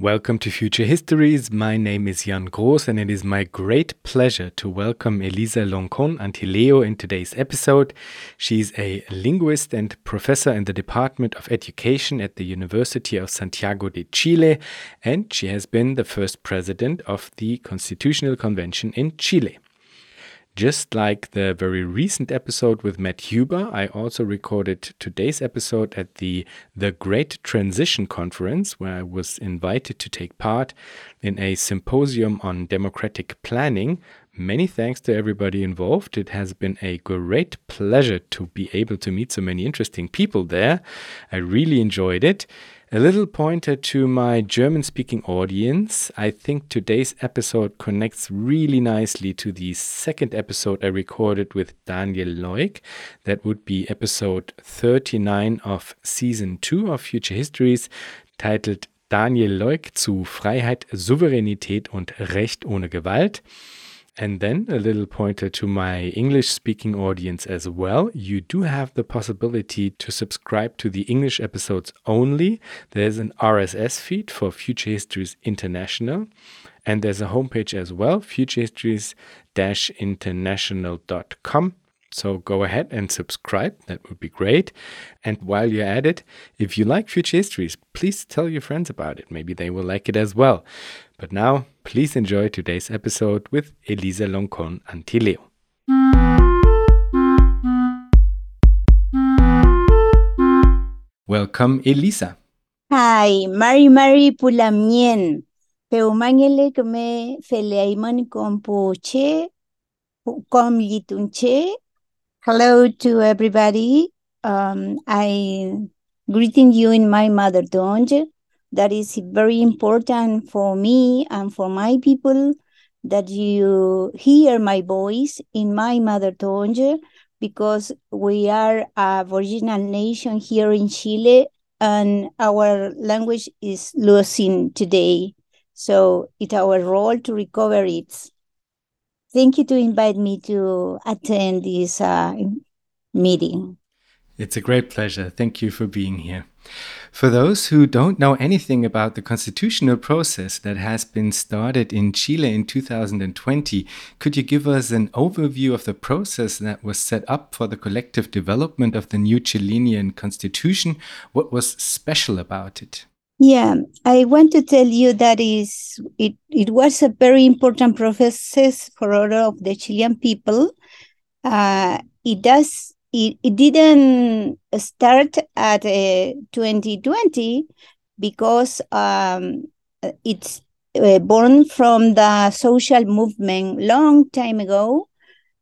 Welcome to Future Histories. My name is Jan Groos, and it is my great pleasure to welcome Elisa Loncon Antileo in today's episode. She's a linguist and professor in the Department of Education at the University of Santiago de Chile, and she has been the first president of the Constitutional Convention in Chile. Just like the very recent episode with Matt Huber, I also recorded today's episode at the The Great Transition Conference, where I was invited to take part in a symposium on democratic planning. Many thanks to everybody involved. It has been a great pleasure to be able to meet so many interesting people there. I really enjoyed it. A little pointer to my German speaking audience. I think today's episode connects really nicely to the second episode I recorded with Daniel Loick. That would be episode 39 of season 2 of Future Histories, titled Daniel Loick zu Freiheit, Souveränität und Recht ohne Gewalt. And then a little pointer to my English speaking audience as well. You do have the possibility to subscribe to the English episodes only. There's an RSS feed for Future Histories International. And there's a homepage as well, futurehistories international.com. So go ahead and subscribe. That would be great. And while you're at it, if you like Future Histories, please tell your friends about it. Maybe they will like it as well. But now, please enjoy today's episode with Elisa Loncon Antileo. Welcome, Elisa. Hi, Mari Mari Pulamien. Peumangele kame feleaiman kompoche, kom litunche. Hello to everybody. Um, I greeting you in my mother tongue that is very important for me and for my people that you hear my voice in my mother tongue because we are a original nation here in Chile and our language is losing today. So it's our role to recover it. Thank you to invite me to attend this uh, meeting. It's a great pleasure. Thank you for being here. For those who don't know anything about the constitutional process that has been started in Chile in 2020, could you give us an overview of the process that was set up for the collective development of the new Chilean constitution? What was special about it? Yeah, I want to tell you that is it, it was a very important process for all of the Chilean people. Uh, it does it, it didn't start at uh, 2020 because um, it's uh, born from the social movement long time ago.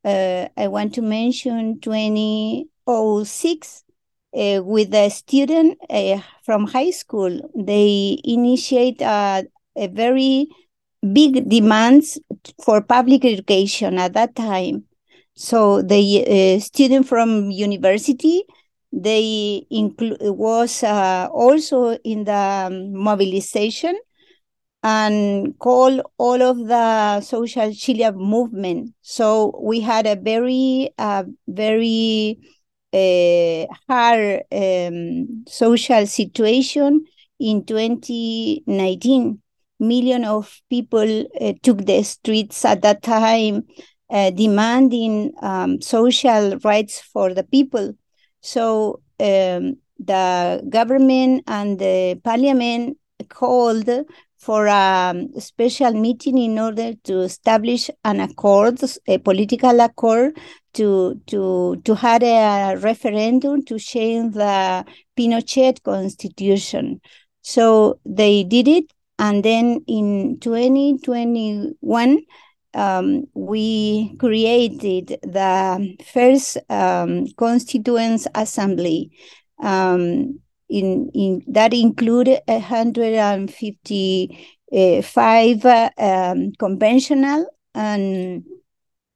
Uh, I want to mention 2006 uh, with a student uh, from high school. They initiate a, a very big demands for public education at that time so the uh, student from university, they include was uh, also in the mobilization and call all of the social Chile movement. So we had a very, uh, very uh, hard um, social situation in 2019. Million of people uh, took the streets at that time uh, demanding um, social rights for the people. So um, the government and the parliament called for a special meeting in order to establish an accord, a political accord, to to to have a referendum to change the Pinochet constitution. So they did it, and then in 2021 um, we created the first um, constituent assembly um, in, in that included 155 uh, um, conventional and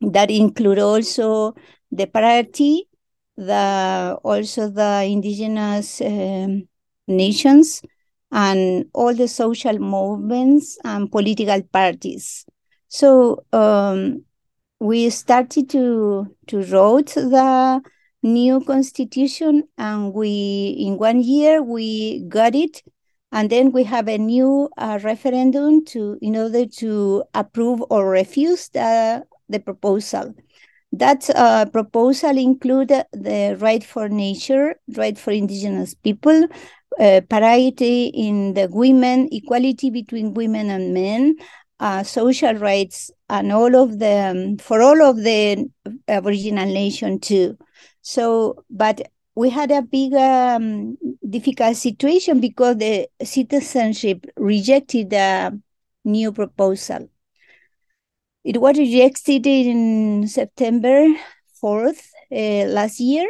that include also the party the also the indigenous um, nations and all the social movements and political parties so um, we started to to write the new constitution, and we in one year we got it and then we have a new uh, referendum to in order to approve or refuse the, the proposal. That uh, proposal include the right for nature, right for indigenous people, uh, parity in the women, equality between women and men, uh, social rights, and all of the um, for all of the Aboriginal nation too. So, but we had a big um, difficult situation because the citizenship rejected the new proposal. It was rejected in September 4th uh, last year.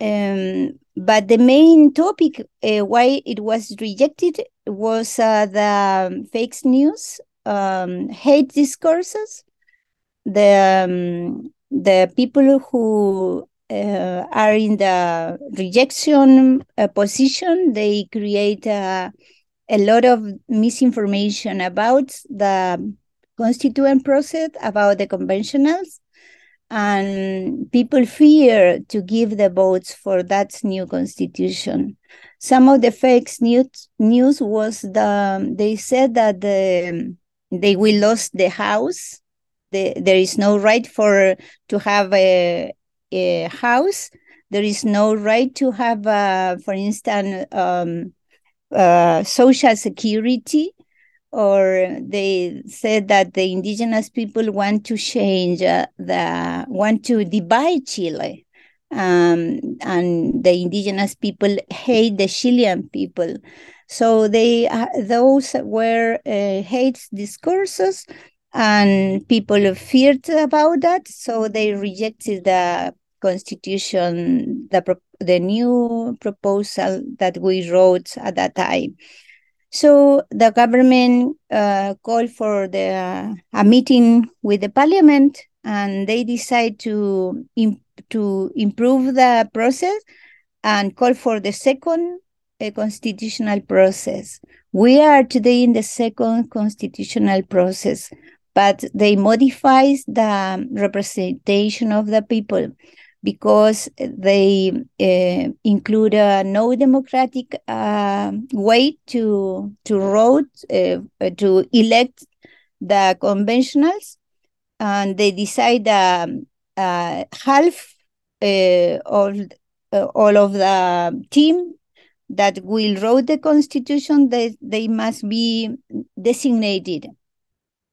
Um, but the main topic uh, why it was rejected was uh, the fake news, um, hate discourses, the um, the people who uh, are in the rejection uh, position, they create uh, a lot of misinformation about the constituent process, about the conventionals, and people fear to give the votes for that new constitution. Some of the fake news news was the they said that the, they will lose the house. The, there is no right for to have a, a house. There is no right to have, uh, for instance, um, uh, social security or they said that the indigenous people want to change uh, the want to divide Chile, um, and the indigenous people hate the Chilean people. So they uh, those were uh, hate discourses, and people feared about that. So they rejected the constitution, the the new proposal that we wrote at that time. So the government uh, called for the a meeting with the parliament, and they decide to imp to improve the process and call for the second uh, constitutional process. We are today in the second constitutional process, but they modifies the representation of the people because they uh, include a no democratic uh, way to to vote uh, to elect the conventionals, and they decide um, uh, half of all of the team that will wrote the constitution. They they must be designated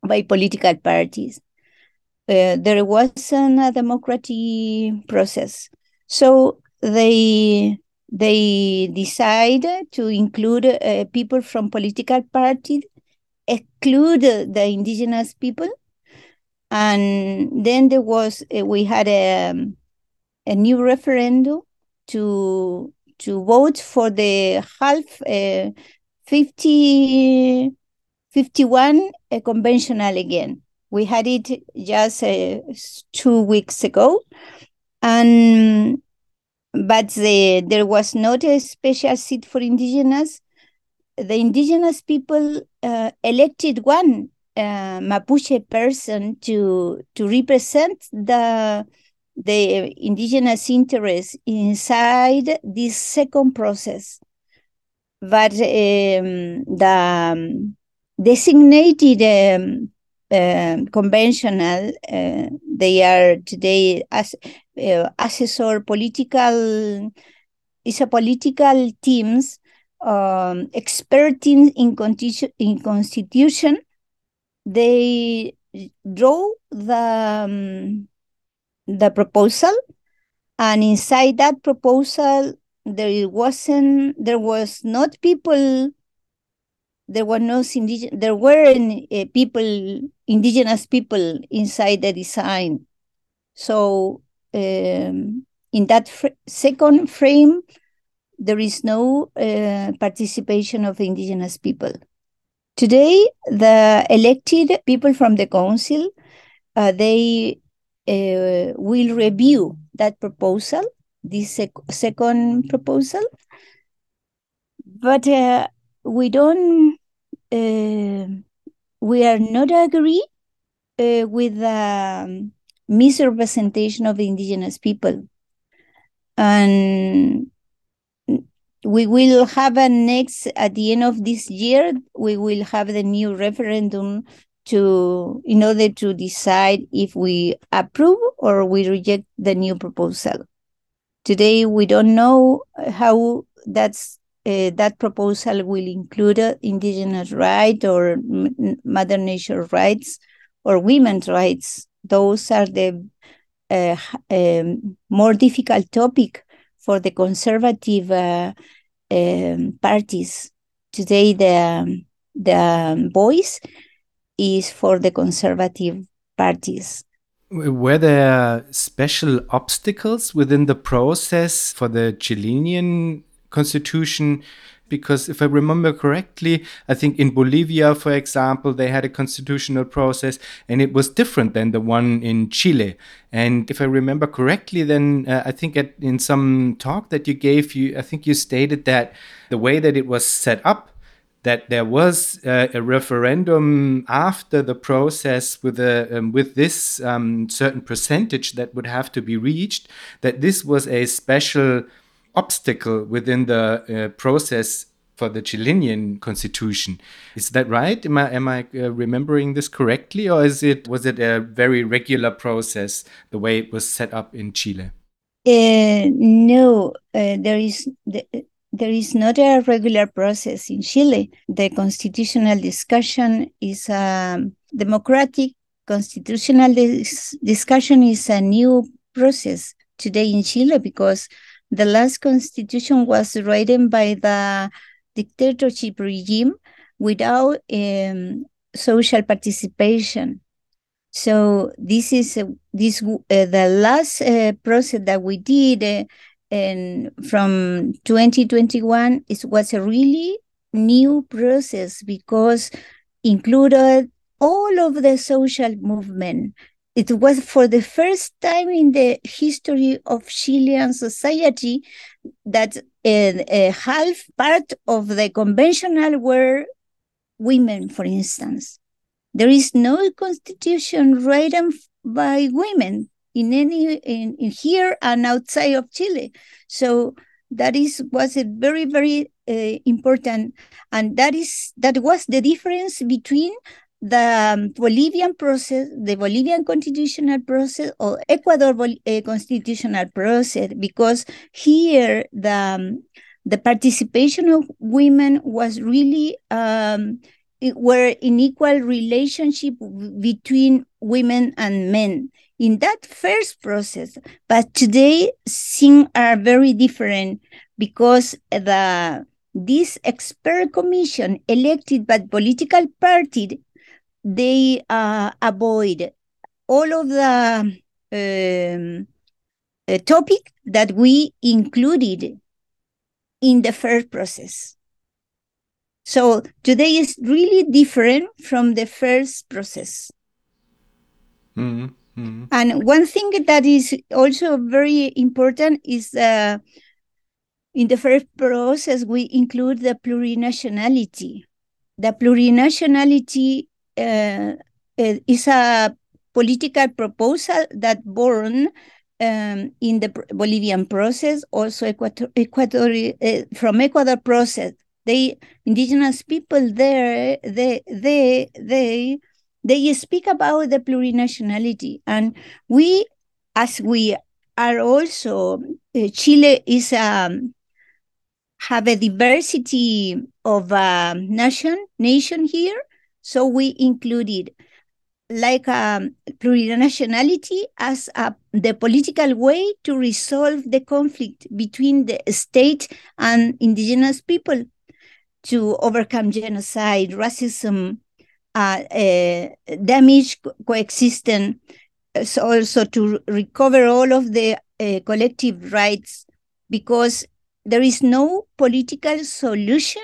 by political parties uh, there wasn't a democratic process. So they they decided to include uh, people from political parties, exclude the indigenous people, and then there was uh, we had a a new referendum to to vote for the half uh, 50 51 uh, conventional again we had it just uh, two weeks ago, and but the, there was not a special seat for indigenous. The indigenous people uh, elected one uh, Mapuche person to to represent the the indigenous interest inside this second process. But um, the um, designated um, um, conventional. Uh, they are today as uh, assessor political. Is a political teams um, experting in, in constitution. They draw the um, the proposal, and inside that proposal, there wasn't there was not people there were no indigenous, there were uh, people, indigenous people inside the design. So um, in that fr second frame, there is no uh, participation of indigenous people. Today, the elected people from the council, uh, they uh, will review that proposal, this sec second proposal, but uh, we don't uh, we are not agree uh, with the um, misrepresentation of indigenous people and we will have a next at the end of this year. We will have the new referendum to in order to decide if we approve or we reject the new proposal. Today we don't know how that's uh, that proposal will include uh, indigenous rights or mother nature rights or women's rights. Those are the uh, um, more difficult topic for the conservative um, parties. Today, the the voice is for the conservative parties. Were there special obstacles within the process for the Chilean constitution because if I remember correctly, I think in Bolivia, for example, they had a constitutional process and it was different than the one in Chile. And if I remember correctly, then uh, I think at, in some talk that you gave, you I think you stated that the way that it was set up, that there was uh, a referendum after the process with a um, with this um, certain percentage that would have to be reached, that this was a special obstacle within the uh, process for the Chilean constitution. Is that right? Am I am I uh, remembering this correctly, or is it was it a very regular process the way it was set up in Chile? Uh, no, uh, there is the, there is not a regular process in Chile. The constitutional discussion is a democratic constitutional dis discussion is a new process today in Chile because the last constitution was written by the dictatorship regime without um, social participation. So this is uh, this uh, the last uh, process that we did, uh, and from 2021 it was a really new process because included all of the social movement it was for the first time in the history of Chilean society that a, a half part of the conventional were women, for instance. There is no constitution written by women in any in, in here and outside of Chile. So that is was a very very uh, important, and that is that was the difference between the um, Bolivian process, the Bolivian constitutional process or Ecuador uh, constitutional process, because here the um, the participation of women was really um, were in equal relationship between women and men in that first process. But today things are very different because the this expert commission elected by political party they uh, avoid all of the um, uh, topic that we included in the first process. So today is really different from the first process. Mm -hmm. And one thing that is also very important is uh, in the first process, we include the plurinationality. The plurinationality uh, is a political proposal that born um, in the Bolivian process, also Ecuador, Ecuador uh, from Ecuador process. They indigenous people there, they they they they speak about the plurinationality, and we, as we are also uh, Chile is um, have a diversity of uh, nation nation here. So we included like um, plurinationality as a, the political way to resolve the conflict between the state and indigenous people to overcome genocide, racism, uh, uh, damage coexistence, so also to recover all of the uh, collective rights because there is no political solution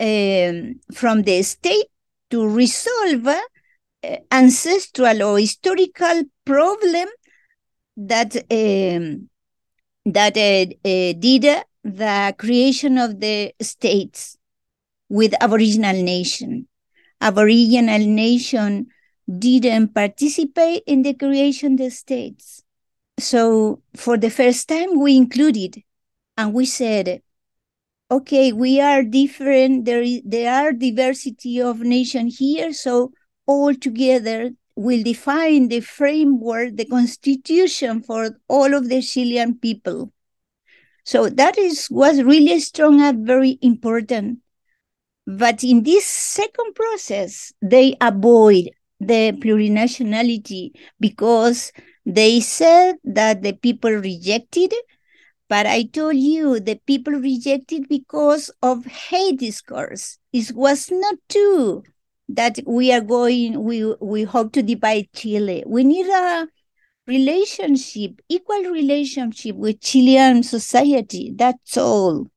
um, from the state to resolve uh, ancestral or historical problem that um, that did the creation of the states with Aboriginal nation. Aboriginal nation didn't participate in the creation of the states. So for the first time, we included and we said okay, we are different. There is there are diversity of nation here, so all together will define the framework, the constitution for all of the Chilean people. So that is was really strong and very important. But in this second process, they avoid the plurinationality because they said that the people rejected but I told you the people rejected because of hate discourse. It was not true that we are going, we, we hope to divide Chile. We need a relationship, equal relationship with Chilean society. That's all.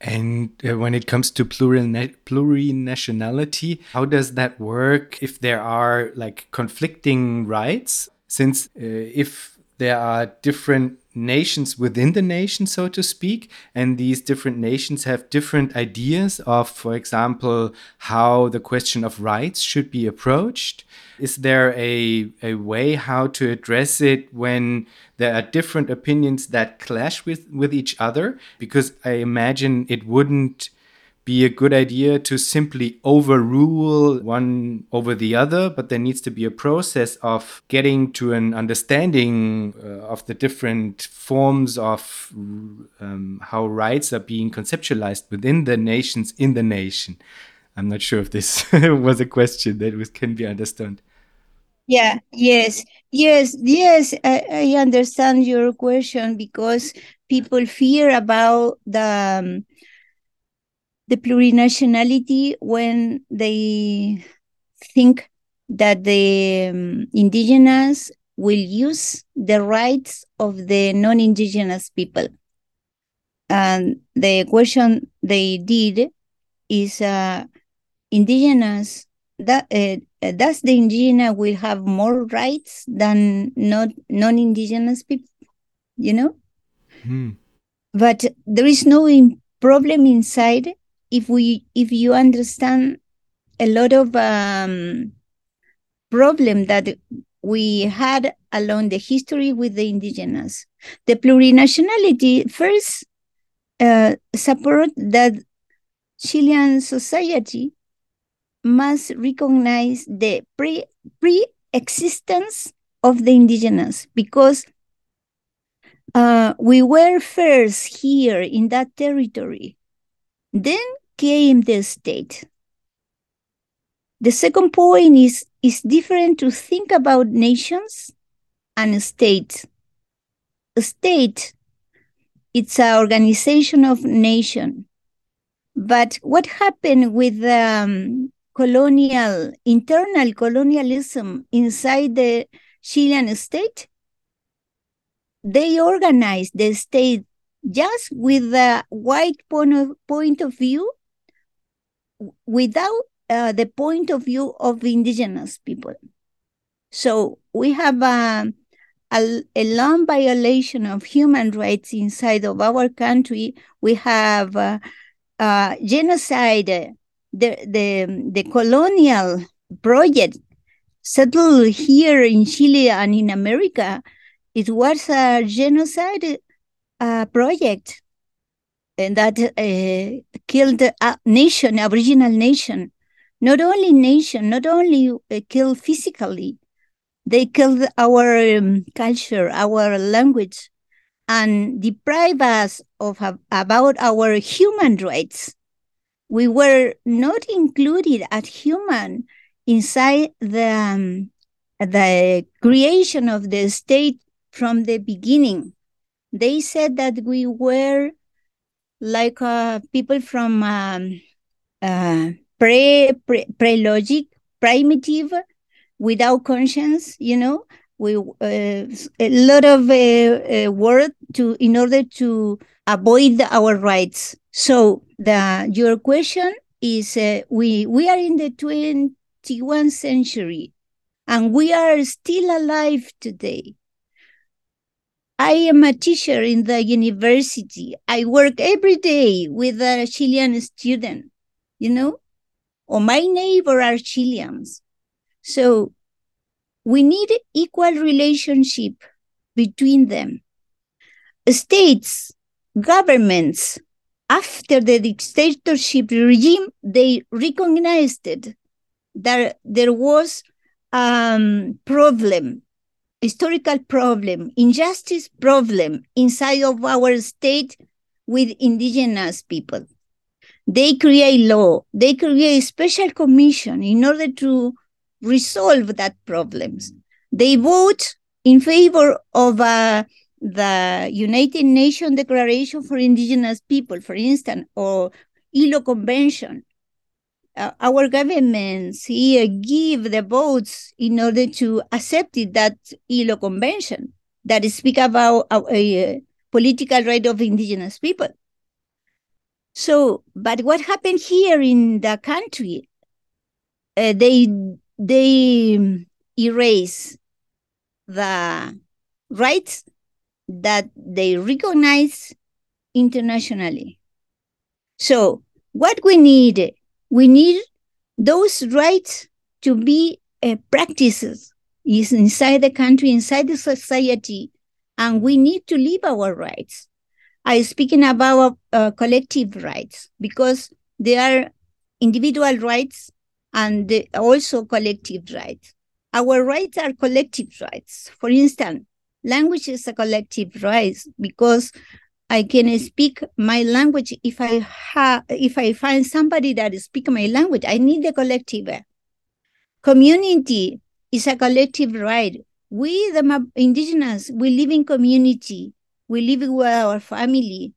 And uh, when it comes to plural na plurinationality, how does that work if there are like conflicting rights? Since uh, if there are different nations within the nation, so to speak, and these different nations have different ideas of, for example, how the question of rights should be approached. Is there a, a way how to address it when there are different opinions that clash with, with each other? Because I imagine it wouldn't be a good idea to simply overrule one over the other, but there needs to be a process of getting to an understanding uh, of the different forms of um, how rights are being conceptualized within the nations in the nation. I'm not sure if this was a question that was, can be understood. Yeah, yes, yes, yes. I, I understand your question because people fear about the um, the plurinationality when they think that the um, indigenous will use the rights of the non-indigenous people. And the question they did is uh, indigenous that uh, does the indigenous will have more rights than not non-indigenous people you know hmm. but there is no problem inside if we if you understand a lot of um, problem that we had along the history with the indigenous the plurinationality first uh, support that chilean society must recognize the pre pre-existence of the indigenous because uh, we were first here in that territory then came the state. The second point is, is different to think about nations and state. A state, it's an organization of nation. But what happened with um, colonial, internal colonialism inside the Chilean state? They organized the state just with the white point of, point of view without uh, the point of view of indigenous people. So we have a, a, a, long violation of human rights inside of our country. We have uh, uh, genocide, the, the, the colonial project settled here in Chile and in America. It was a genocide uh, project and that uh, killed a nation, Aboriginal nation. Not only nation, not only uh, killed physically, they killed our um, culture, our language, and deprive us of about our human rights. We were not included as human inside the um, the creation of the state from the beginning. They said that we were like uh, people from um, uh, pre, pre logic primitive without conscience you know we uh, a lot of uh, uh, work to in order to avoid our rights so the your question is uh, we we are in the 21st century and we are still alive today I am a teacher in the university. I work every day with a Chilean student, you know, or my neighbor are Chileans. So we need equal relationship between them. States, governments after the dictatorship regime, they recognized that there was um, problem, historical problem, injustice problem inside of our state with indigenous people. They create law, they create special commission in order to resolve that problems. They vote in favor of uh, the United Nations Declaration for Indigenous People, for instance, or ILO Convention. Uh, our governments here give the votes in order to accept it, that ILO Convention that speak about uh, a political right of indigenous people. So, but what happened here in the country? Uh, they they erase the rights that they recognize internationally. So, what we need, we need those rights to be uh, practices is inside the country, inside the society, and we need to live our rights. I'm speaking about uh, collective rights because there are individual rights and also collective rights. Our rights are collective rights. For instance, language is a collective right because I can speak my language if I have if I find somebody that speak my language. I need the collective. Community is a collective right. We the indigenous we live in community. We live with our family.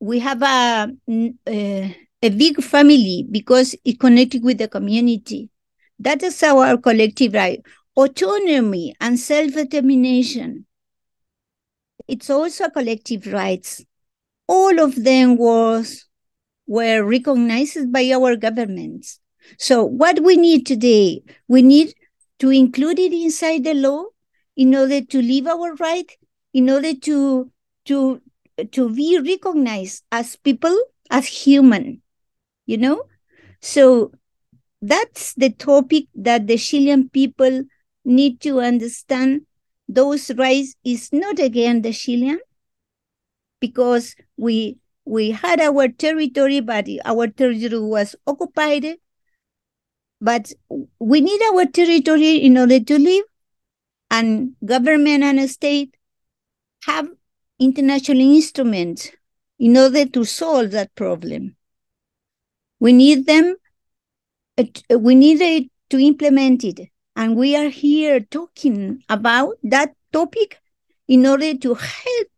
We have a a, eh, a big family because it connected with the community. That is our collective right. Autonomy and self-determination it's also collective rights. All of them was were recognized by our governments. So what we need today, we need to include it inside the law in order to live our right, in order to to to be recognized as people, as human, you know? So that's the topic that the Chilean people need to understand those rights is not again the Chilean because we we had our territory, but our territory was occupied. But we need our territory in order to live, and government and state have international instruments in order to solve that problem. We need them. Uh, we need to implement it. And we are here talking about that topic in order to help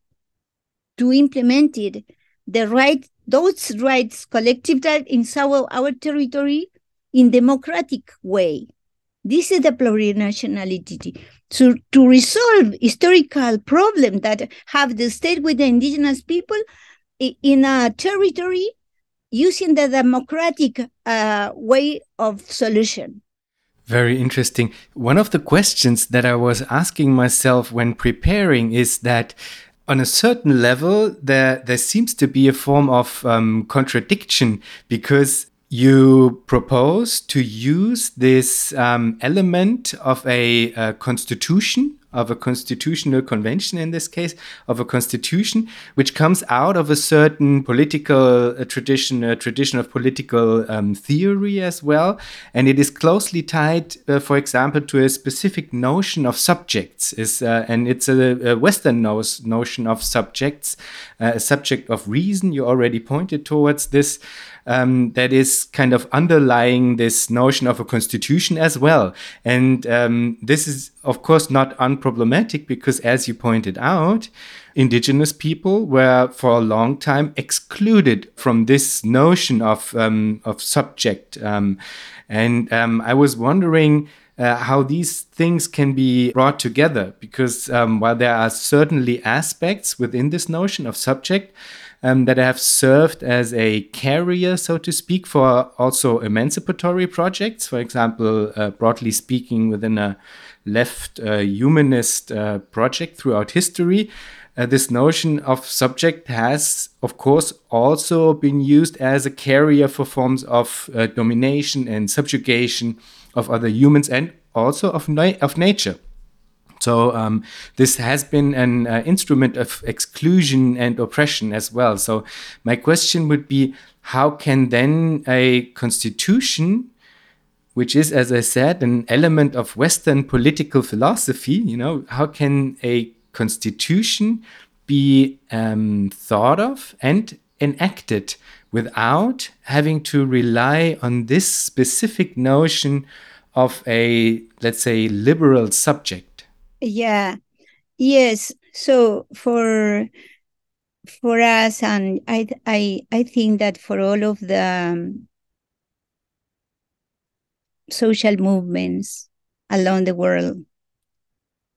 to implement it, the right, those rights, collective rights inside our territory in democratic way. This is the plurinationality. To, to resolve historical problems that have the state with the indigenous people in a territory using the democratic uh, way of solution. Very interesting. One of the questions that I was asking myself when preparing is that on a certain level, there, there seems to be a form of um, contradiction because you propose to use this um, element of a, a constitution of a constitutional convention in this case, of a constitution, which comes out of a certain political uh, tradition, a tradition of political um, theory as well. And it is closely tied, uh, for example, to a specific notion of subjects. Is, uh, and it's a, a Western no notion of subjects, uh, a subject of reason. You already pointed towards this um, that is kind of underlying this notion of a constitution as well. And um, this is, of course, not unproblematic because, as you pointed out, indigenous people were for a long time excluded from this notion of, um, of subject. Um, and um, I was wondering. Uh, how these things can be brought together because um, while there are certainly aspects within this notion of subject um, that have served as a carrier, so to speak, for also emancipatory projects. For example, uh, broadly speaking, within a left uh, humanist uh, project throughout history. Uh, this notion of subject has, of course, also been used as a carrier for forms of uh, domination and subjugation of other humans and also of, na of nature. So um, this has been an uh, instrument of exclusion and oppression as well. So my question would be, how can then a constitution which is, as I said, an element of Western political philosophy. You know, how can a constitution be um, thought of and enacted without having to rely on this specific notion of a, let's say, liberal subject? Yeah. Yes. So for for us, and I I I think that for all of the um, social movements along the world.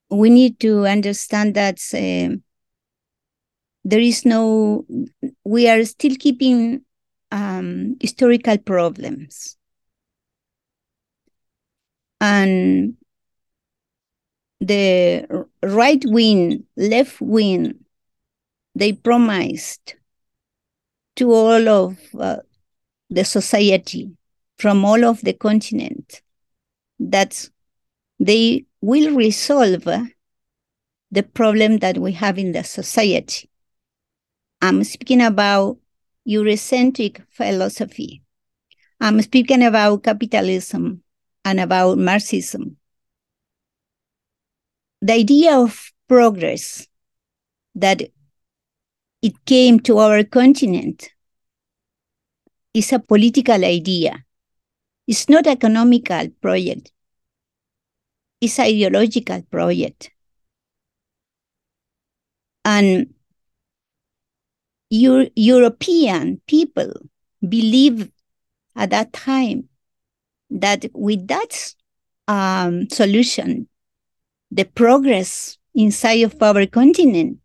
We need to understand that uh, there is no, we are still keeping um, historical problems. And the right wing, left wing, they promised to all of uh, the society from all of the continent that they will resolve the problem that we have in the society. I'm speaking about Eurocentric philosophy. I'm speaking about capitalism and about Marxism. The idea of progress that it came to our continent is a political idea it's not economical project. It's ideological project. And Euro European people believe at that time that with that um, solution, the progress inside of our continent,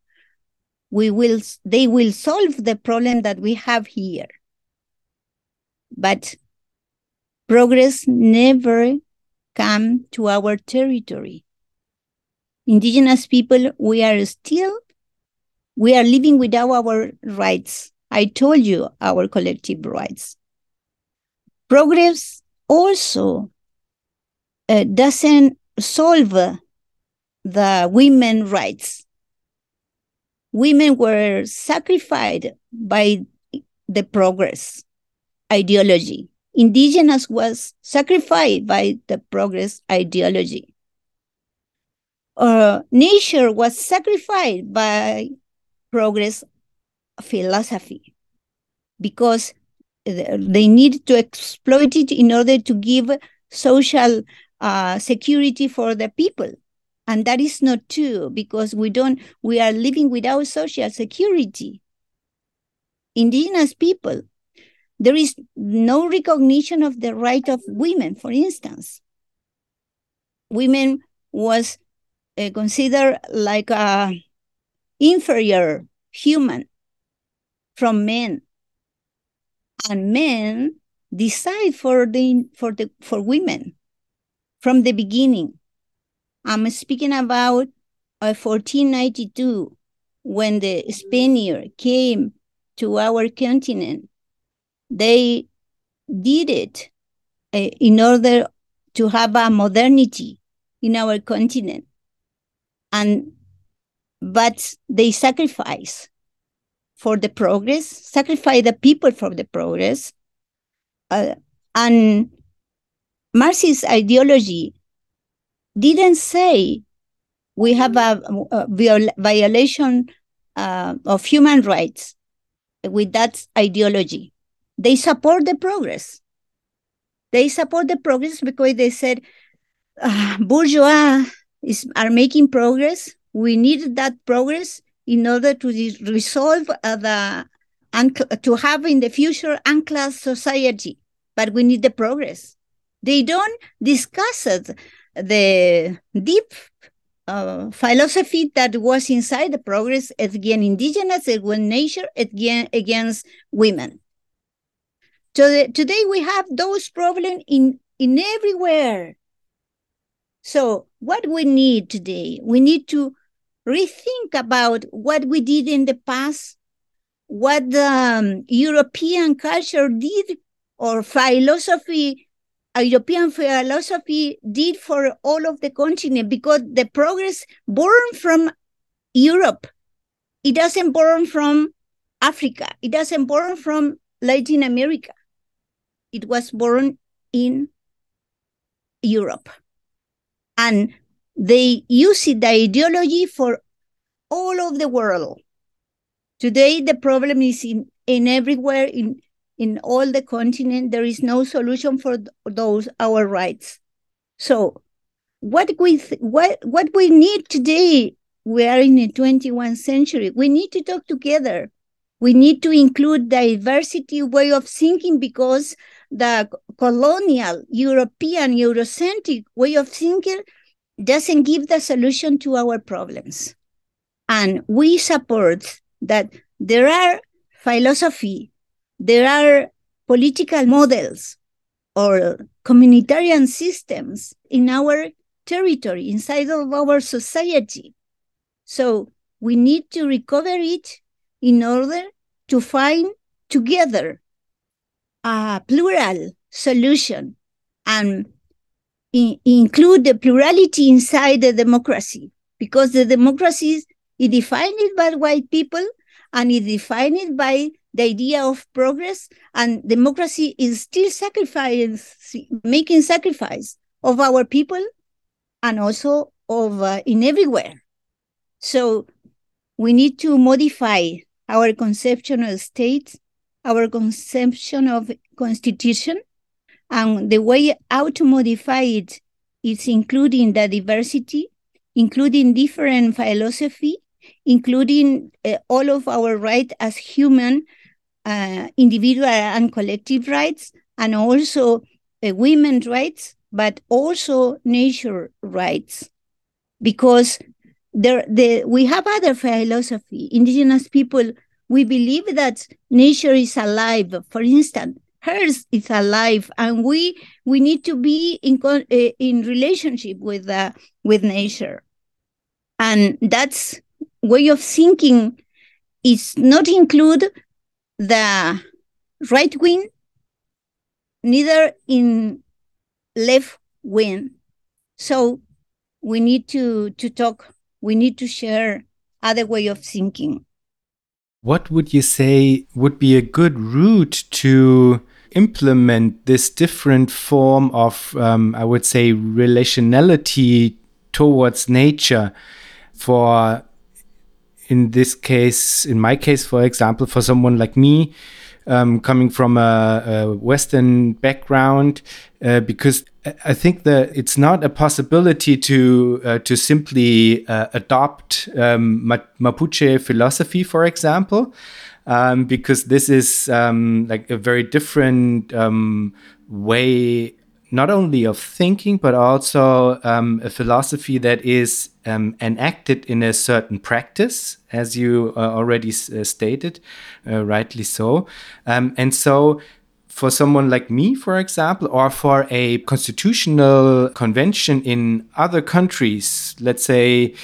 we will they will solve the problem that we have here. But progress never come to our territory. Indigenous people, we are still, we are living without our rights. I told you our collective rights. Progress also uh, doesn't solve the women rights. Women were sacrificed by the progress ideology indigenous was sacrificed by the progress ideology. Uh, nature was sacrificed by progress philosophy because they need to exploit it in order to give social uh, security for the people and that is not true because we don't we are living without social security indigenous people there is no recognition of the right of women, for instance. Women was uh, considered like a inferior human from men. And men decide for the for the for women from the beginning. I'm speaking about uh, 1492 when the Spaniard came to our continent they did it uh, in order to have a modernity in our continent. And but they sacrifice for the progress, sacrifice the people for the progress. Uh, and Marxist ideology didn't say we have a, a viol violation uh, of human rights with that ideology they support the progress. They support the progress because they said uh, bourgeois is, are making progress. We need that progress in order to resolve uh, the to have in the future unclass society. But we need the progress. They don't discuss it, the deep uh, philosophy that was inside the progress against indigenous, against nature, against, against women. So the, today we have those problems in, in everywhere. So what we need today, we need to rethink about what we did in the past, what the um, European culture did or philosophy European philosophy eh, did for all of the continent because the progress born from Europe, it doesn't born from Africa, it doesn't born from Latin America. It was born in Europe. And they use the ideology for all of the world. Today, the problem is in, in everywhere, in in all the continent, there is no solution for those our rights. So, what we what what we need today, we are in the 21st century. We need to talk together. We need to include diversity way of thinking because the colonial European Eurocentric way of thinking doesn't give the solution to our problems. And we support that there are philosophy there are political models or communitarian systems in our territory, inside of our society. So we need to recover it in order to find together a plural solution and in, include the plurality inside the democracy because the democracy is defined by white people and is defined by the idea of progress and democracy is still sacrifice, making sacrifice of our people and also of uh, in everywhere. So we need to modify our conception of state, our conception of constitution, and the way how to modify it is including the diversity, including different philosophy, including uh, all of our right as human uh, individual and collective rights, and also uh, women's rights, but also nature rights. Because there, the, we have other philosophy. Indigenous people, we believe that nature is alive. For instance, hers is alive, and we we need to be in uh, in relationship with uh, with nature, and that's way of thinking is not include the right wing, neither in left wing. So we need to, to talk, we need to share other way of thinking. What would you say would be a good route to implement this different form of, um, I would say, relationality towards nature for in this case, in my case, for example, for someone like me, um, coming from a, a Western background, uh, because I think that it's not a possibility to uh, to simply uh, adopt um, Mapuche philosophy, for example, um, because this is um, like a very different um, way not only of thinking, but also um, a philosophy that is um, enacted in a certain practice, as you uh, already uh, stated, uh, rightly so. Um, and so, for someone like me, for example, or for a constitutional convention in other countries, let's say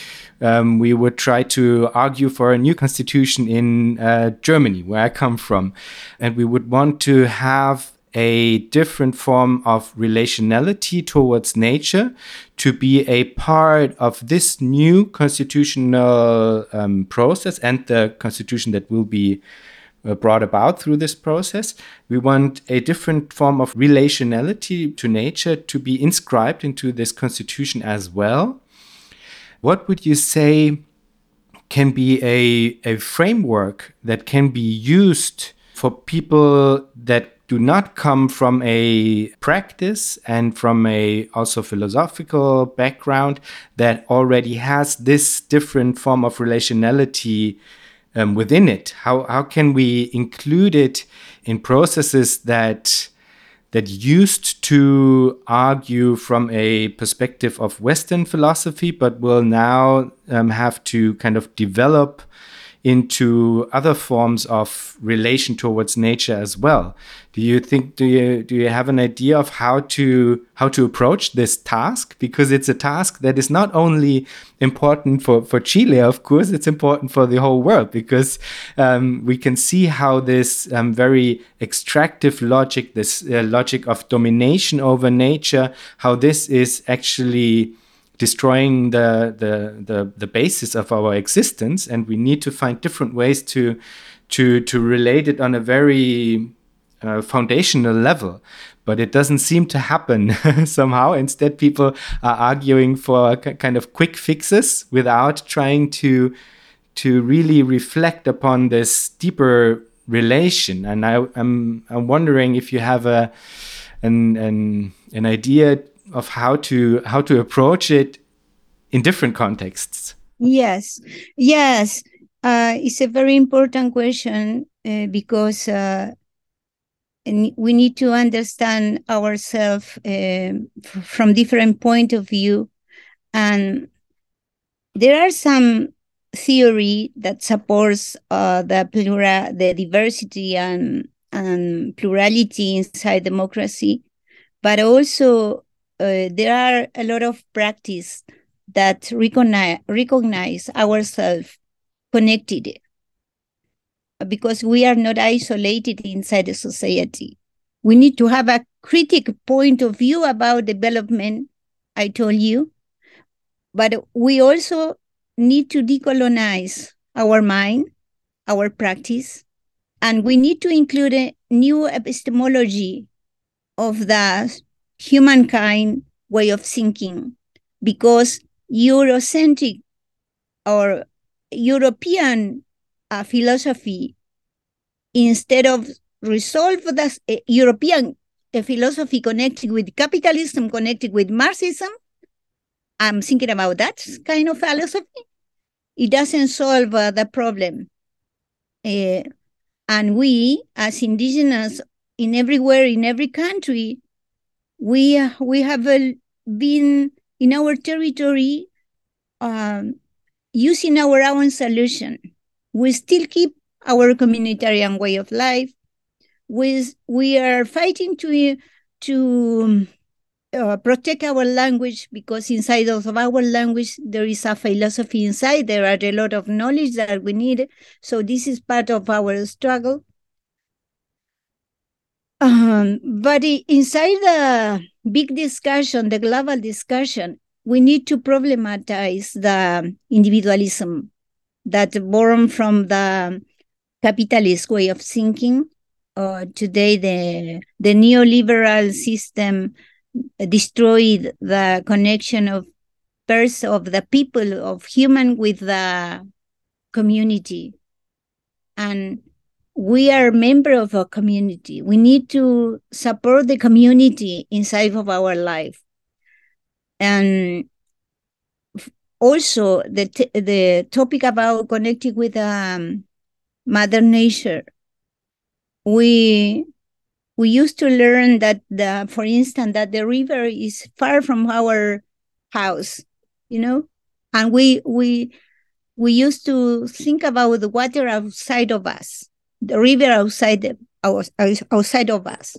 um, we would try to argue for a new constitution in uh, Germany, where I come from, and we would want to have a different form of relationality towards nature to be a part of this new constitutional um, process and the constitution that will be uh, brought about through this process. We want a different form of relationality to nature to be inscribed into this constitution as well. What would you say can be a, a framework that can be used for people that do not come from a practice and from a also philosophical background that already has this different form of relationality um, within it. How how can we include it in processes that that used to argue from a perspective of Western philosophy, but will now um, have to kind of develop into other forms of relation towards nature as well. Do you think do you do you have an idea of how to how to approach this task? Because it's a task that is not only important for for Chile, of course, it's important for the whole world because um, we can see how this um, very extractive logic, this uh, logic of domination over nature, how this is actually destroying the, the the the basis of our existence and we need to find different ways to to to relate it on a very uh, foundational level. But it doesn't seem to happen somehow. Instead people are arguing for kind of quick fixes without trying to to really reflect upon this deeper relation. And I, I'm I'm wondering if you have a an an, an idea of how to how to approach it in different contexts. Yes yes. Uh, it's a very important question uh, because uh, we need to understand ourselves uh, from different point of view. And there are some theory that supports uh, the plural the diversity and and plurality inside democracy but also uh, there are a lot of practice that recognize, recognize ourselves connected because we are not isolated inside the society. We need to have a critical point of view about development, I told you, but we also need to decolonize our mind, our practice, and we need to include a new epistemology of the humankind way of thinking because Eurocentric or European uh, philosophy, instead of resolve the uh, European uh, philosophy connected with capitalism, connected with Marxism, I'm thinking about that kind of philosophy. It doesn't solve uh, the problem. Uh, and we, as indigenous in everywhere, in every country, we we have uh, been in our territory um, using our own solution. We still keep our communitarian way of life. We, we are fighting to to uh, protect our language because inside of our language there is a philosophy inside. There are a lot of knowledge that we need. So this is part of our struggle. Um, but inside the big discussion, the global discussion, we need to problematize the individualism that born from the capitalist way of thinking. Uh, today, the the neoliberal system destroyed the connection of pers- of the people of human with the community, and we are a member of a community. We need to support the community inside of our life. And also the the topic about connecting with um, Mother Nature. We we used to learn that the, for instance, that the river is far from our house, you know, and we we we used to think about the water outside of us the river outside the, outside of us,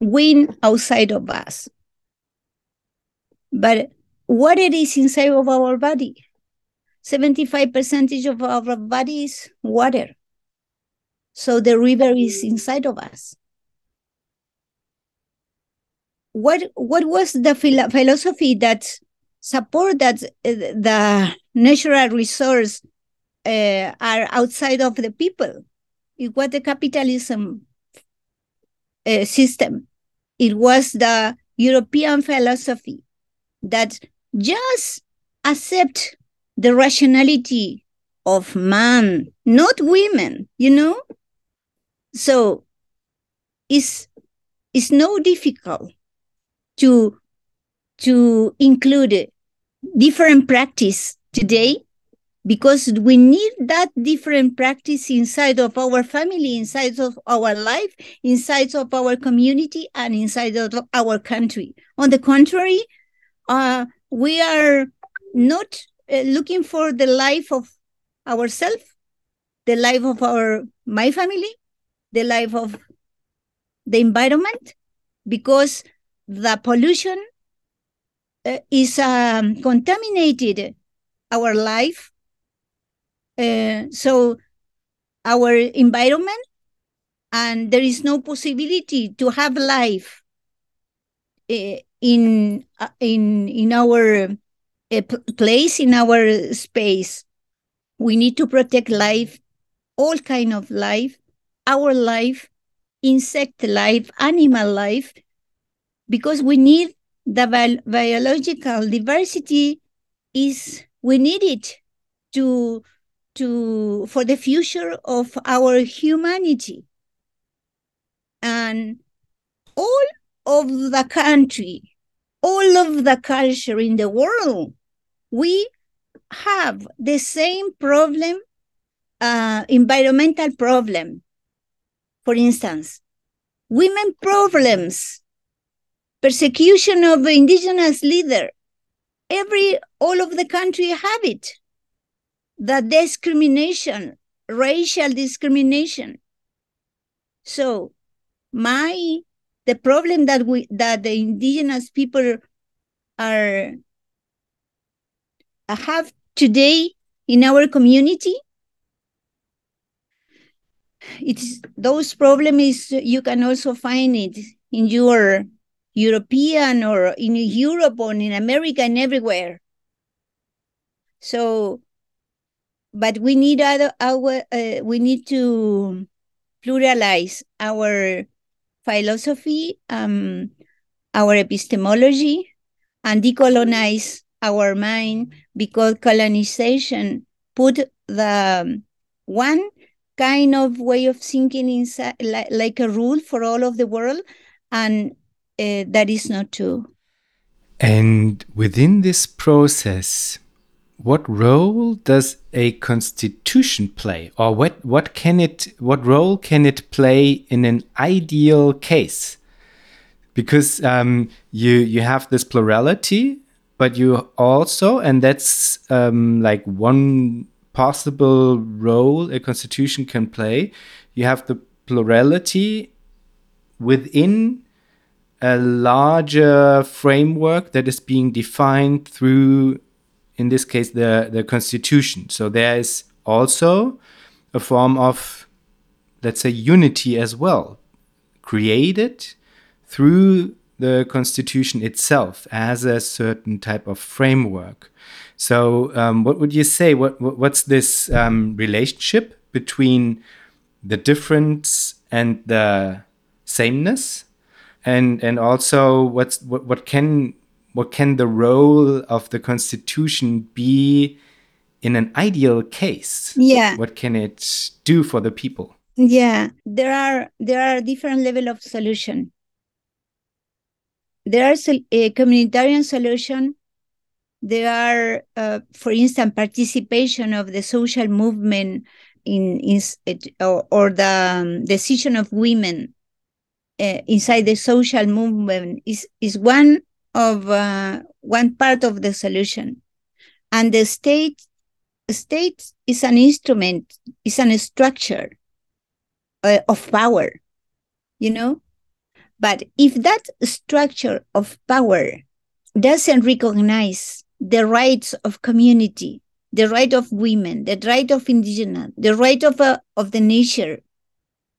wind outside of us. But what it is inside of our body? 75 percentage of our body is water. So the river is inside of us. What what was the philo philosophy that support that uh, the natural resource uh, are outside of the people? It was the capitalism uh, system. It was the European philosophy that just accept the rationality of man, not women, you know? So it's it's no difficult to to include different practice today because we need that different practice inside of our family, inside of our life, inside of our community, and inside of our country. On the contrary, uh, we are not uh, looking for the life of ourselves, the life of our my family, the life of the environment, because the pollution uh, is um, contaminated our life. Uh, so our environment and there is no possibility to have life uh, in uh, in in our uh, place in our space. We need to protect life all kind of life our life insect life animal life because we need the bi biological diversity is we need it to to for the future of our humanity. And all of the country all of the culture in the world we have the same problem uh, environmental problem. For instance women problems persecution of indigenous leader. Every all of the country have it the discrimination racial discrimination. So my the problem that we that the indigenous people are uh, have today in our community it's those problems you can also find it in your european or in europe or in america and everywhere. So but we need other our uh, we need to pluralize our philosophy, um, our epistemology, and decolonize our mind because colonization put the one kind of way of thinking inside like, like a rule for all of the world and uh, that is not true. And within this process what role does a constitution play? Or what what can it what role can it play in an ideal case? Because um, you you have this plurality but you also and that's um, like one possible role a constitution can play you have the plurality within a larger framework that is being defined through in this case the the constitution. So there is also a form of let's say unity as well created through the constitution itself as a certain type of framework. So um, what would you say? What, what's this um, relationship between the difference and the sameness? And and also what's what, what can what can the role of the constitution be in an ideal case? Yeah. What can it do for the people? Yeah there are there are different level of solution. There are a communitarian solution. There are uh, for instance participation of the social movement in, in or, or the um, decision of women uh, inside the social movement is is one of uh, one part of the solution. And the state, state is an instrument, is an structure uh, of power, you know? But if that structure of power doesn't recognize the rights of community, the right of women, the right of indigenous, the right of, uh, of the nature,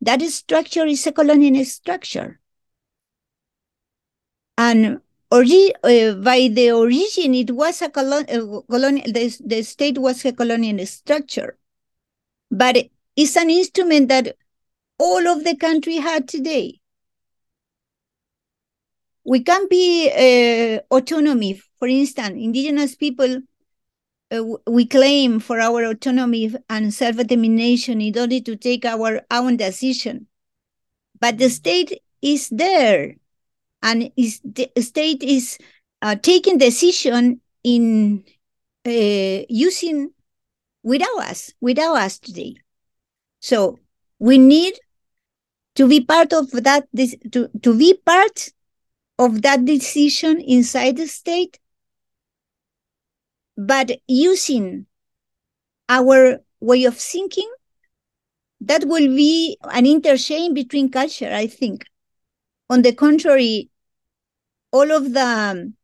that structure is a colonial structure. And Orgi- uh, by the origin, it was a colon- uh, colonial, the, the state was a colonial structure. But it's an instrument that all of the country had today. We can be uh, autonomy. For instance, indigenous people, uh, we claim for our autonomy and self-determination in order to take our own decision. But the state is there and is the state is uh, taking decision in uh, using without us, without us today. So we need to be part of that, to, to be part of that decision inside the state, but using our way of thinking, that will be an interchange between culture, I think. On the contrary, all of the um,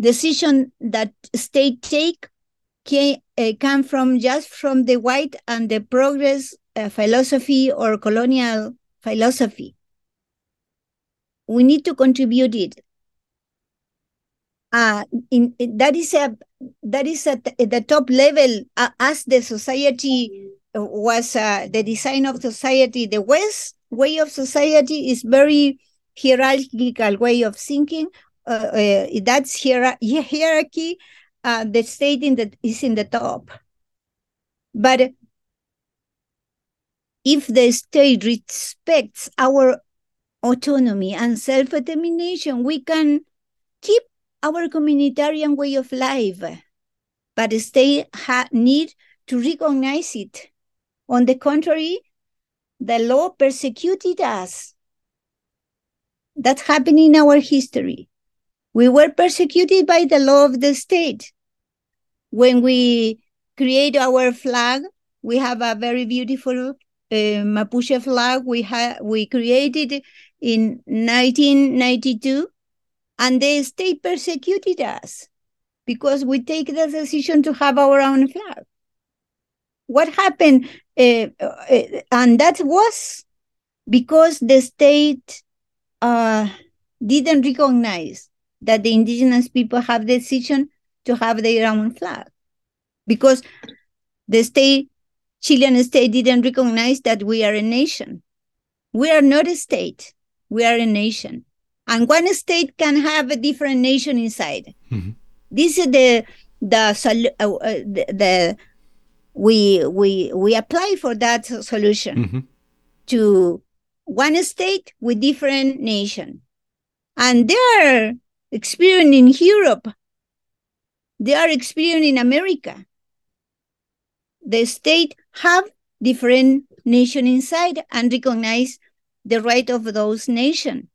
decision that state take can, uh, come from just from the white and the progress uh, philosophy or colonial philosophy. We need to contribute it. Uh, in, in that is a that is at the top level uh, as the society was uh, the design of society. The West way of society is very hierarchical way of thinking. Uh, uh that's hier- hierarchy. Uh, the state in the, is in the top. But if the state respects our autonomy and self-determination, we can keep our communitarian way of life. But the state ha- need to recognize it on the contrary, the law persecuted us. That happened in our history. We were persecuted by the law of the state. When we create our flag, we have a very beautiful uh, Mapuche flag. We ha- we created in 1992, and the state persecuted us because we take the decision to have our own flag what happened uh, uh, and that was because the state uh, didn't recognize that the indigenous people have the decision to have their own flag. Because the state chilean state didn't recognize that we are a nation. We are not a state. We are a nation. And one state can have a different nation inside. Mm-hmm. this is the the, uh, uh, the, the we we we apply for that solution mm-hmm. to one state with different nation. And they are experiencing in europe. They are experiencing in america. The state have different nation inside and recognize the right of those nation.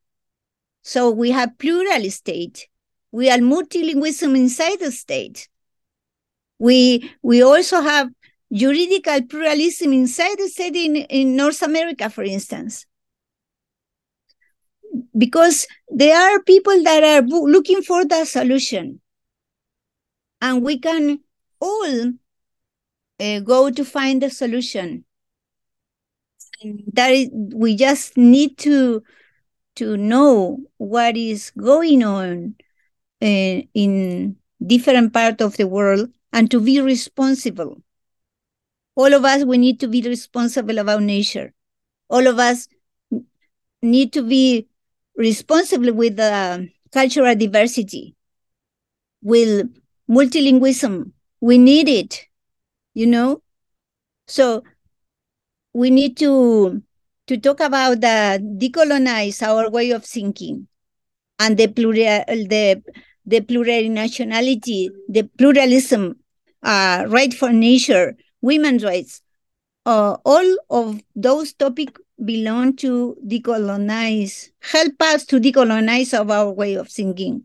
So we have plural state. We are multilingualism inside the state. We we also have juridical pluralism inside the state in, in North America, for instance. Because there are people that are looking for the solution. And we can all uh, go to find the solution. And that is, we just need to to know what is going on uh, in different part of the world and to be responsible all of us we need to be responsible about nature all of us need to be responsible with the cultural diversity with multilingualism we need it you know so we need to to talk about the decolonize our way of thinking and the plural the the plurinationality the pluralism uh, right for nature women's rights. Uh, all of those topics belong to decolonize, help us to decolonize of our way of thinking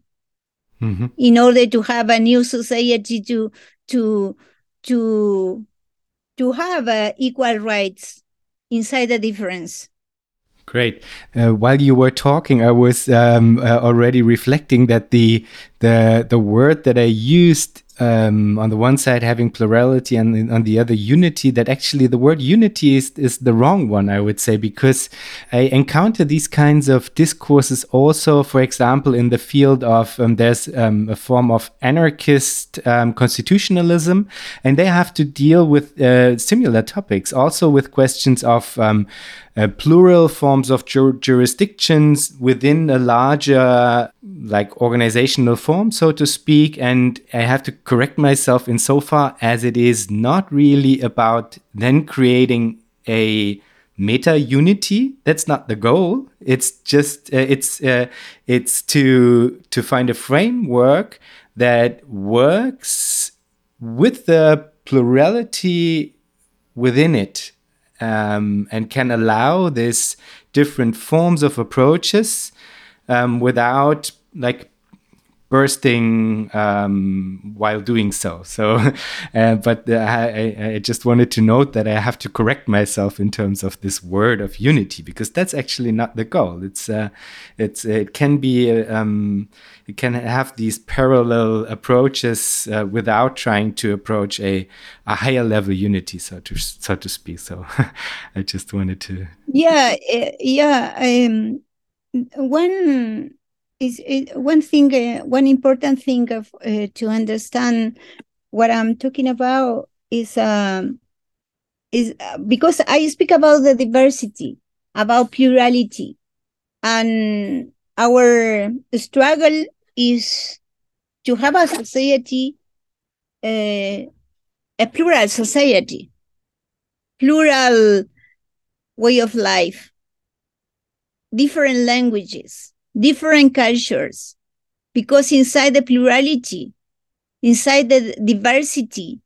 mm-hmm. in order to have a new society to to to to have uh, equal rights inside the difference. Great. Uh, while you were talking, I was um, uh, already reflecting that the the the word that I used um, on the one side having plurality and on the other unity that actually the word unity is, is the wrong one i would say because i encounter these kinds of discourses also for example in the field of um, there's um, a form of anarchist um, constitutionalism and they have to deal with uh, similar topics also with questions of um, uh, plural forms of jur jurisdictions within a larger like organizational form so to speak and i have to correct myself insofar as it is not really about then creating a meta unity. That's not the goal. It's just uh, it's uh, it's to to find a framework that works with the plurality within it um, and can allow this different forms of approaches um, without like bursting um, while doing so. So, uh, but uh, I, I, just wanted to note that I have to correct myself in terms of this word of unity because that's actually not the goal. It's uh, it's it can be um, it can have these parallel approaches uh, without trying to approach a, a higher level unity, so to so to speak. So, I just wanted to. Yeah, yeah. Um, when is it, one thing, uh, one important thing of uh, to understand what I'm talking about is um, is uh, because I speak about the diversity, about plurality, and our struggle is to have a society, uh, a plural society, plural way of life, different languages, different cultures, because inside the plurality, inside the diversity,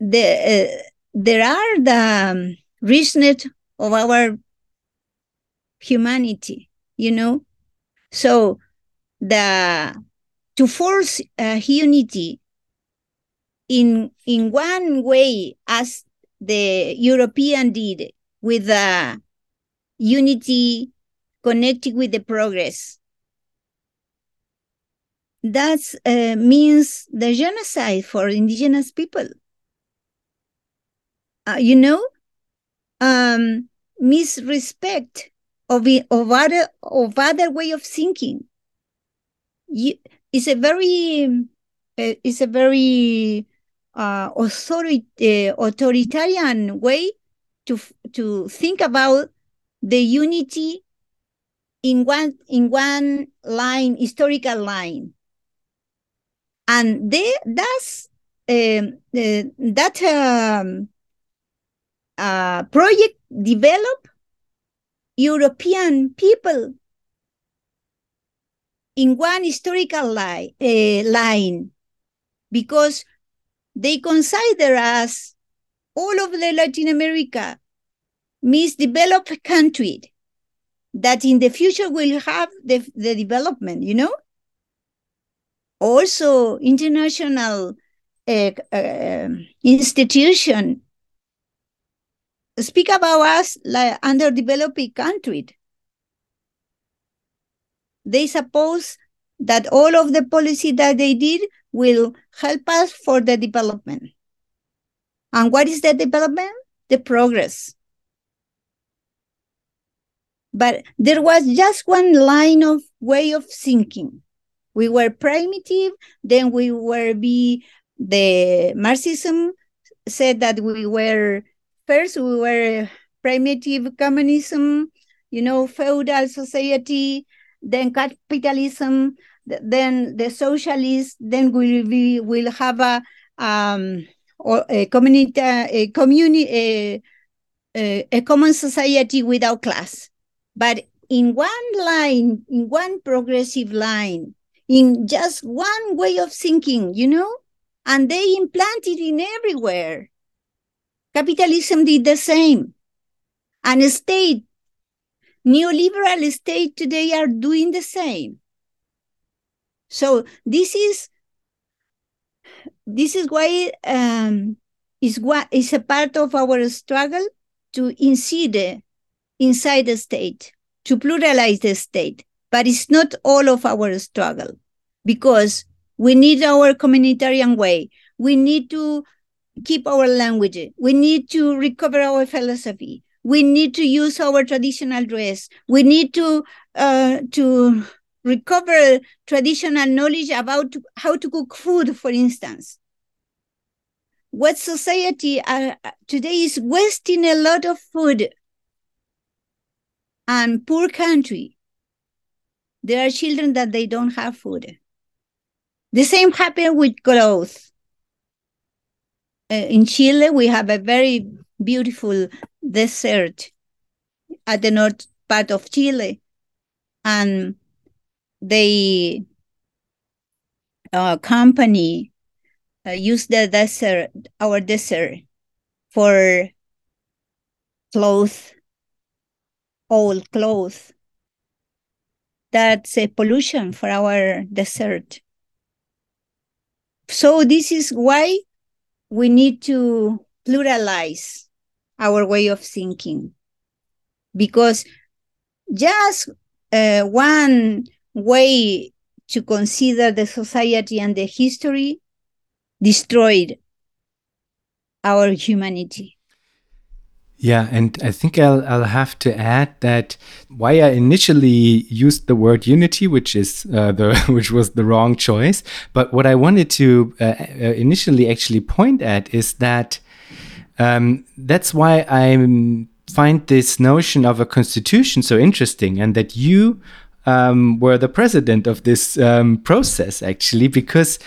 the, uh, there are the um, richness of our humanity, you know? So the to force uh, unity in in one way as the European did with the unity connected with the progress. That uh, means the genocide for indigenous people. Uh, you know, um, misrespect of, of other of other way of thinking. You, it's a very uh, it's a very uh, authority, uh, authoritarian way to to think about the unity in one in one line historical line. And they that's uh, that um, uh, project develop european people in one historical line, uh, line because they consider us all of the latin america misdeveloped country that in the future we'll have the, the development, you know? Also, international uh, uh, institution speak about us like underdeveloped country. They suppose that all of the policy that they did will help us for the development. And what is the development? The progress. But there was just one line of way of thinking. We were primitive, then we were be the Marxism said that we were first we were primitive communism, you know, feudal society, then capitalism, then the socialist, then we, we will have a um a community a community a, a, a common society without class but in one line, in one progressive line, in just one way of thinking, you know, and they implanted in everywhere. Capitalism did the same. And state, neoliberal state today are doing the same. So this is this is why um, is what is a part of our struggle to incide inside the state, to pluralize the state. But it's not all of our struggle because we need our communitarian way. We need to keep our language. We need to recover our philosophy. We need to use our traditional dress. We need to uh, to recover traditional knowledge about how to cook food, for instance. What society uh, today is wasting a lot of food and poor country, there are children that they don't have food. The same happened with clothes. Uh, in Chile, we have a very beautiful desert at the north part of Chile, and they uh, company uh, use the desert, our desert, for clothes old clothes. that's a pollution for our desert. So this is why we need to pluralize our way of thinking because just uh, one way to consider the society and the history destroyed our humanity. Yeah, and I think I'll I'll have to add that why I initially used the word unity, which is uh, the which was the wrong choice, but what I wanted to uh, uh, initially actually point at is that um, that's why I find this notion of a constitution so interesting, and that you um, were the president of this um, process actually, because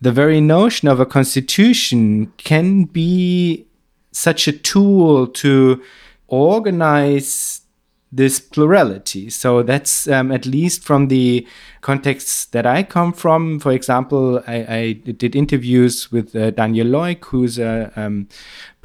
the very notion of a constitution can be such a tool to organize this plurality. So that's um, at least from the context that I come from. For example, I, I did interviews with uh, Daniel Loick, who's a um,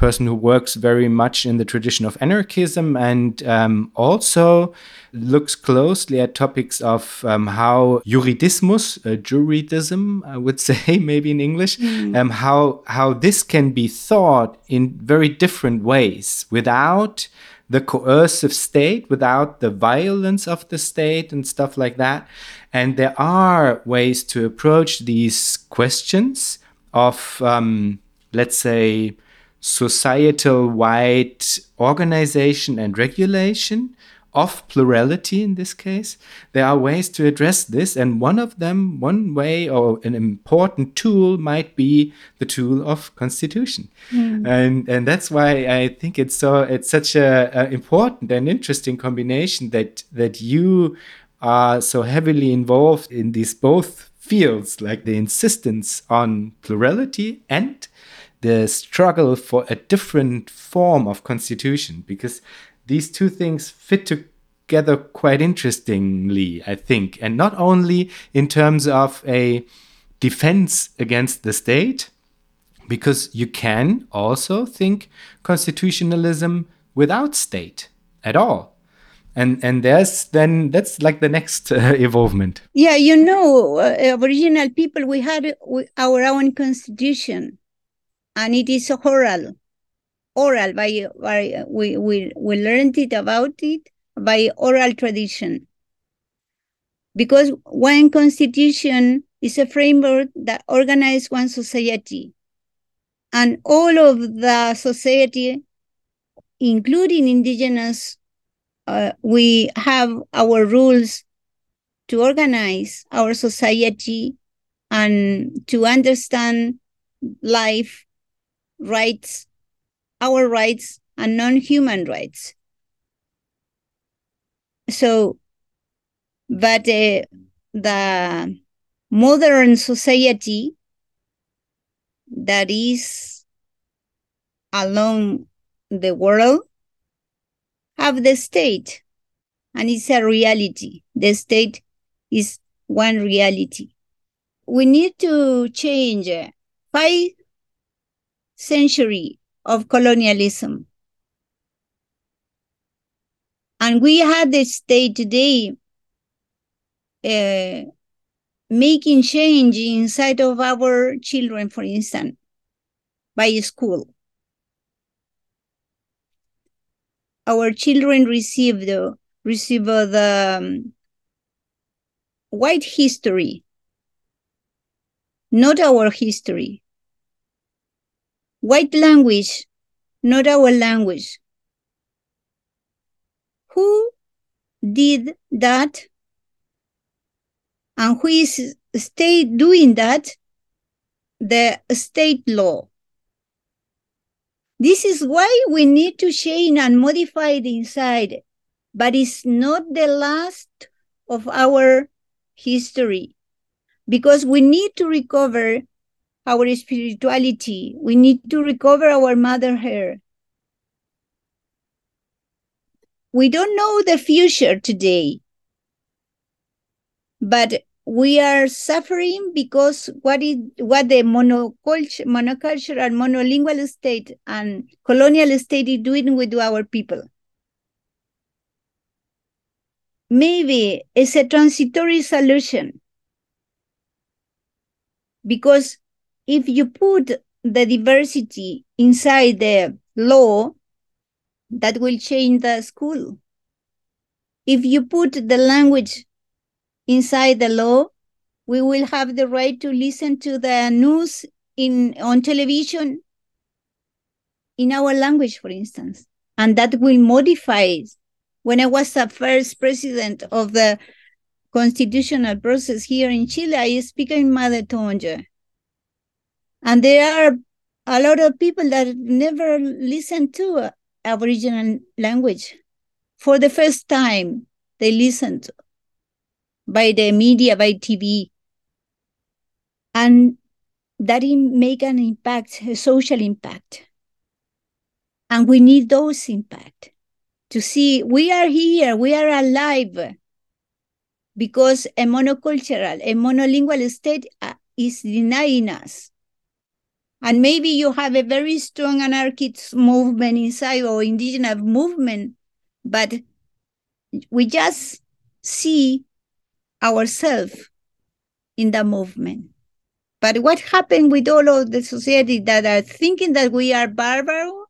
person who works very much in the tradition of anarchism and um, also looks closely at topics of um, how juridismus, uh, juridism, I would say maybe in English, mm. um, how how this can be thought in very different ways without the coercive state, without the violence of the state and stuff like that. And there are ways to approach these questions of, um, let's say, societal wide organization and regulation of plurality in this case. There are ways to address this, and one of them, one way or an important tool might be the tool of constitution, mm. and and that's why I think it's so it's such a, a important and interesting combination that that you are so heavily involved in these both fields, like the insistence on plurality and the struggle for a different form of constitution because these two things fit together quite interestingly, I think, and not only in terms of a defense against the state, because you can also think constitutionalism without state at all. And and there's then that's like the next uh, evolvement. Yeah, you know, uh, Aboriginal people we had our own constitution, and it is oral oral by, by we, we, we learned it about it by oral tradition. Because one constitution is a framework that organizes one society. And all of the society, including indigenous, uh, we have our rules to organize our society and to understand life, rights, our rights and non-human rights. So, but uh, the modern society that is along the world have the state and it's a reality. The state is one reality. We need to change five century of colonialism. And we had the state today uh, making change inside of our children, for instance, by school. Our children receive the receive the um, white history, not our history white language, not our language. Who did that? And who is state doing that? The state law. This is why we need to change and modify the inside, but it's not the last of our history because we need to recover our spirituality. We need to recover our mother hair. We don't know the future today, but we are suffering because what is what the monoculture, monocultural, monolingual state and colonial state is doing with our people. maybe it's a transitory solution. Because if you put the diversity inside the law, that will change the school. If you put the language inside the law, we will have the right to listen to the news in on television in our language, for instance, and that will modify. When I was the first president of the constitutional process here in Chile, I speak in mother tongue. And there are a lot of people that never listened to Aboriginal language. For the first time, they listened by the media, by TV. And that make an impact, a social impact. And we need those impact to see we are here, we are alive because a monocultural, a monolingual state uh, is denying us. And maybe you have a very strong anarchist movement inside or indigenous movement, but we just see ourselves in the movement. But what happened with all of the society that are thinking that we are barbaro,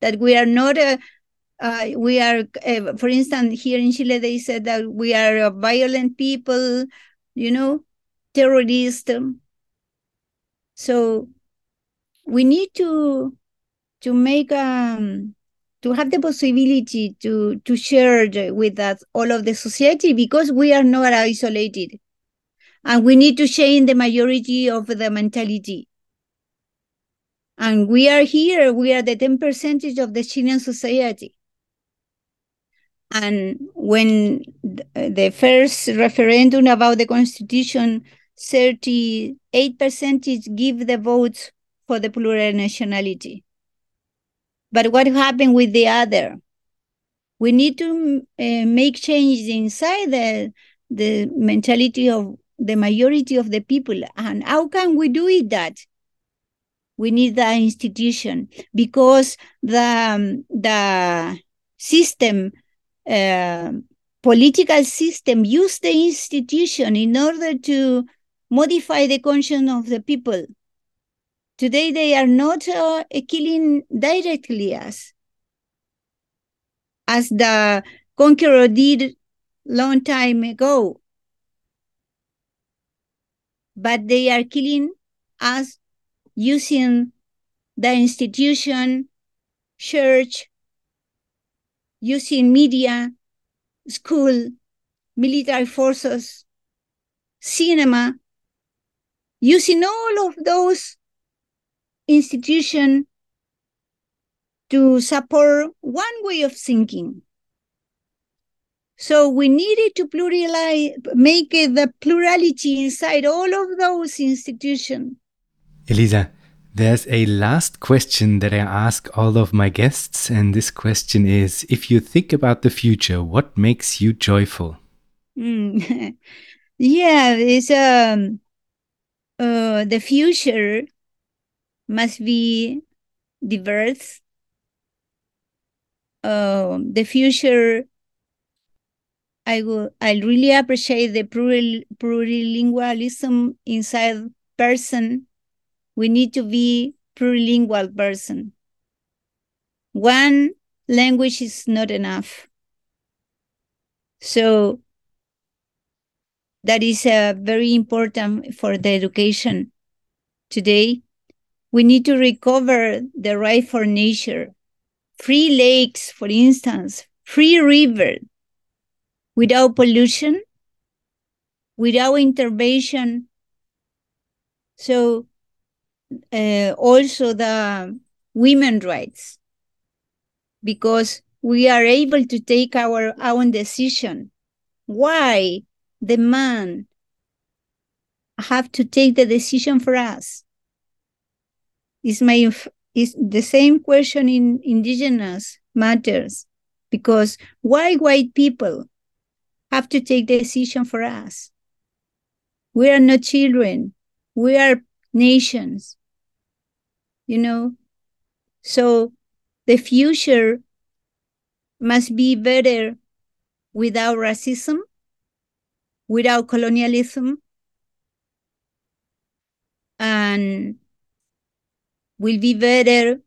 that we are not a, uh, we are, uh, for instance, here in Chile, they said that we are violent people, you know, terrorists. So we need to to make um to have the possibility to to share with us all of the society because we are not isolated and we need to change the majority of the mentality. And we are here, we are the 10 percentage of the Chilean society. And when the first referendum about the constitution, 38 percentage give the votes for the plural nationality. But what happened with the other? We need to uh, make changes inside the, the mentality of the majority of the people. And how can we do it that? We need the institution because the, um, the system, uh, political system use the institution in order to modify the conscience of the people. Today they are not uh, killing directly us, as the conqueror did long time ago. But they are killing us using the institution, church, using media, school, military forces, cinema, using all of those institutions to support one way of thinking. So we needed to pluralize, make the plurality inside all of those institutions. Elisa, there's a last question that I ask all of my guests, and this question is If you think about the future, what makes you joyful? Mm. yeah, it's um, uh, the future must be diverse. Uh, the future I will I really appreciate the plurilingualism inside person. We need to be plurilingual person. One language is not enough. So that is uh, very important for the education today. We need to recover the right for nature, free lakes, for instance, free river, without pollution, without intervention. So uh, also the women rights, because we are able to take our own decision. Why the man have to take the decision for us? Is my is the same question in indigenous matters because why white people have to take the decision for us. We are not children. We are nations. You know? So the future must be better without racism, without colonialism, and will be better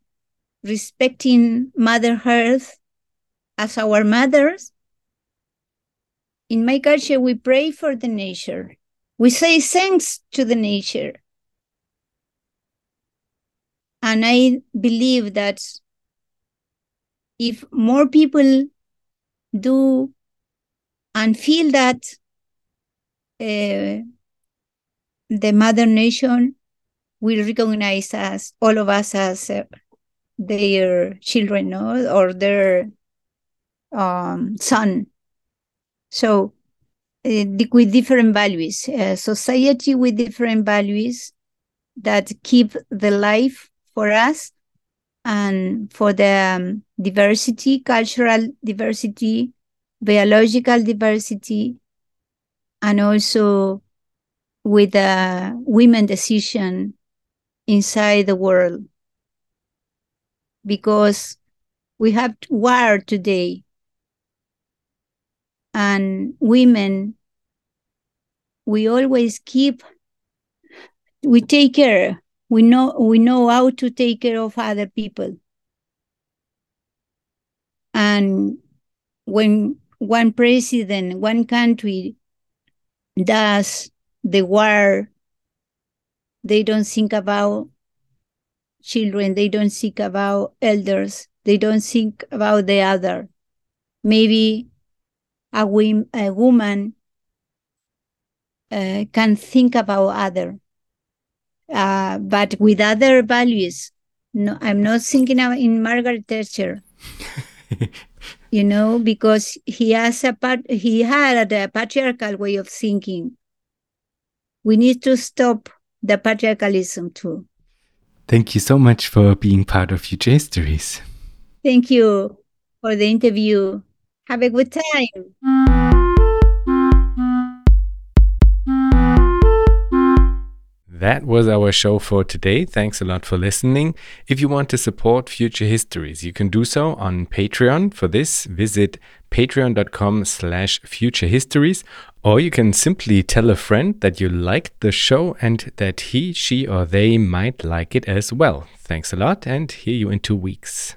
respecting Mother Earth as our mothers. In my culture, we pray for the nature. We say thanks to the nature. And I believe that if more people do and feel that uh, the mother nation will recognize us, all of us, as uh, their children, no, or their um, son. So, uh, with different values, uh, society with different values that keep the life for us and for the um, diversity, cultural diversity, biological diversity, and also with a women decision inside the world. Because we have war today, and women, we always keep, we take care. We know we know how to take care of other people. And when one president, one country does the war, they don't think about children, they don't think about elders, they don't think about the other. Maybe a, a woman uh, can think about other, uh, but with other values. No, I'm not thinking of in Margaret Thatcher. you know, because he has a part, he had a patriarchal way of thinking. We need to stop the patriarchalism too. Thank you so much for being part of Future Histories. Thank you for the interview. Have a good time. That was our show for today. Thanks a lot for listening. If you want to support Future Histories, you can do so on Patreon. For this, visit patreon.com slash futurehistories, or you can simply tell a friend that you liked the show and that he, she, or they might like it as well. Thanks a lot, and hear you in two weeks.